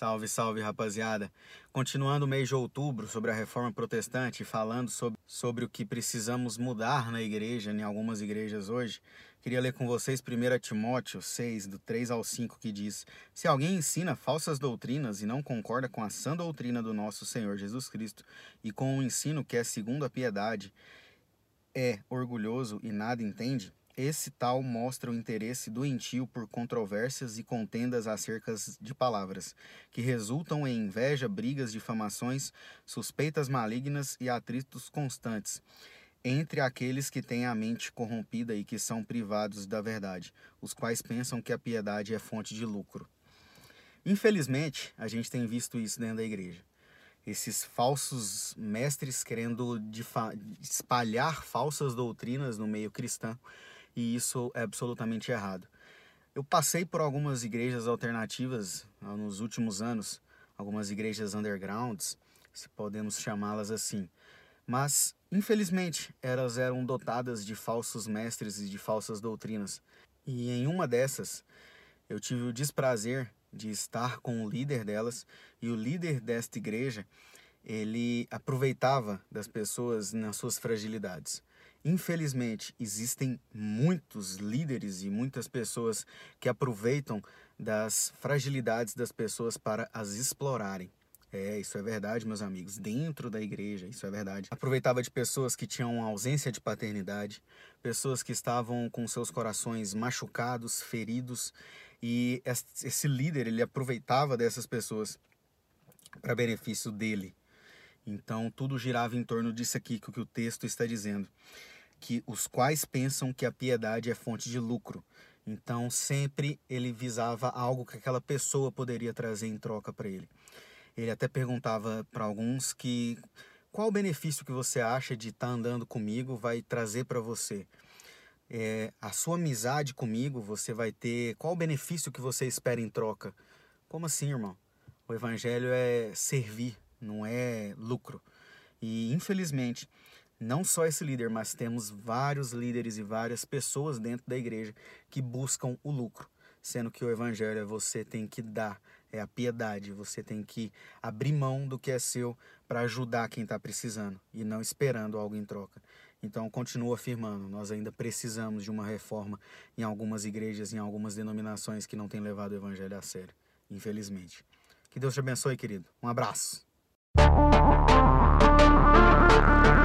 Salve, salve, rapaziada. Continuando o mês de outubro sobre a reforma protestante, falando sobre, sobre o que precisamos mudar na igreja, em algumas igrejas hoje, queria ler com vocês 1 Timóteo 6, do 3 ao 5, que diz: Se alguém ensina falsas doutrinas e não concorda com a sã doutrina do nosso Senhor Jesus Cristo e com o ensino que é segundo a piedade, é orgulhoso e nada entende, esse tal mostra o interesse doentio por controvérsias e contendas acerca de palavras, que resultam em inveja, brigas, difamações, suspeitas malignas e atritos constantes entre aqueles que têm a mente corrompida e que são privados da verdade, os quais pensam que a piedade é fonte de lucro. Infelizmente, a gente tem visto isso dentro da igreja. Esses falsos mestres querendo espalhar falsas doutrinas no meio cristão e isso é absolutamente errado. Eu passei por algumas igrejas alternativas ah, nos últimos anos, algumas igrejas undergrounds, se podemos chamá-las assim. Mas, infelizmente, elas eram dotadas de falsos mestres e de falsas doutrinas. E em uma dessas, eu tive o desprazer de estar com o líder delas, e o líder desta igreja, ele aproveitava das pessoas nas suas fragilidades. Infelizmente, existem muitos líderes e muitas pessoas que aproveitam das fragilidades das pessoas para as explorarem. É, isso é verdade, meus amigos. Dentro da igreja, isso é verdade. Aproveitava de pessoas que tinham ausência de paternidade, pessoas que estavam com seus corações machucados, feridos, e esse líder ele aproveitava dessas pessoas para benefício dele. Então tudo girava em torno disso aqui que o texto está dizendo que os quais pensam que a piedade é fonte de lucro. Então sempre ele visava algo que aquela pessoa poderia trazer em troca para ele. Ele até perguntava para alguns que qual o benefício que você acha de estar tá andando comigo vai trazer para você. É, a sua amizade comigo, você vai ter. Qual o benefício que você espera em troca? Como assim, irmão? O evangelho é servir, não é lucro. E infelizmente, não só esse líder, mas temos vários líderes e várias pessoas dentro da igreja que buscam o lucro, sendo que o evangelho é você tem que dar, é a piedade, você tem que abrir mão do que é seu para ajudar quem está precisando e não esperando algo em troca. Então, continuo afirmando, nós ainda precisamos de uma reforma em algumas igrejas, em algumas denominações que não têm levado o evangelho a sério, infelizmente. Que Deus te abençoe, querido. Um abraço. Thank you.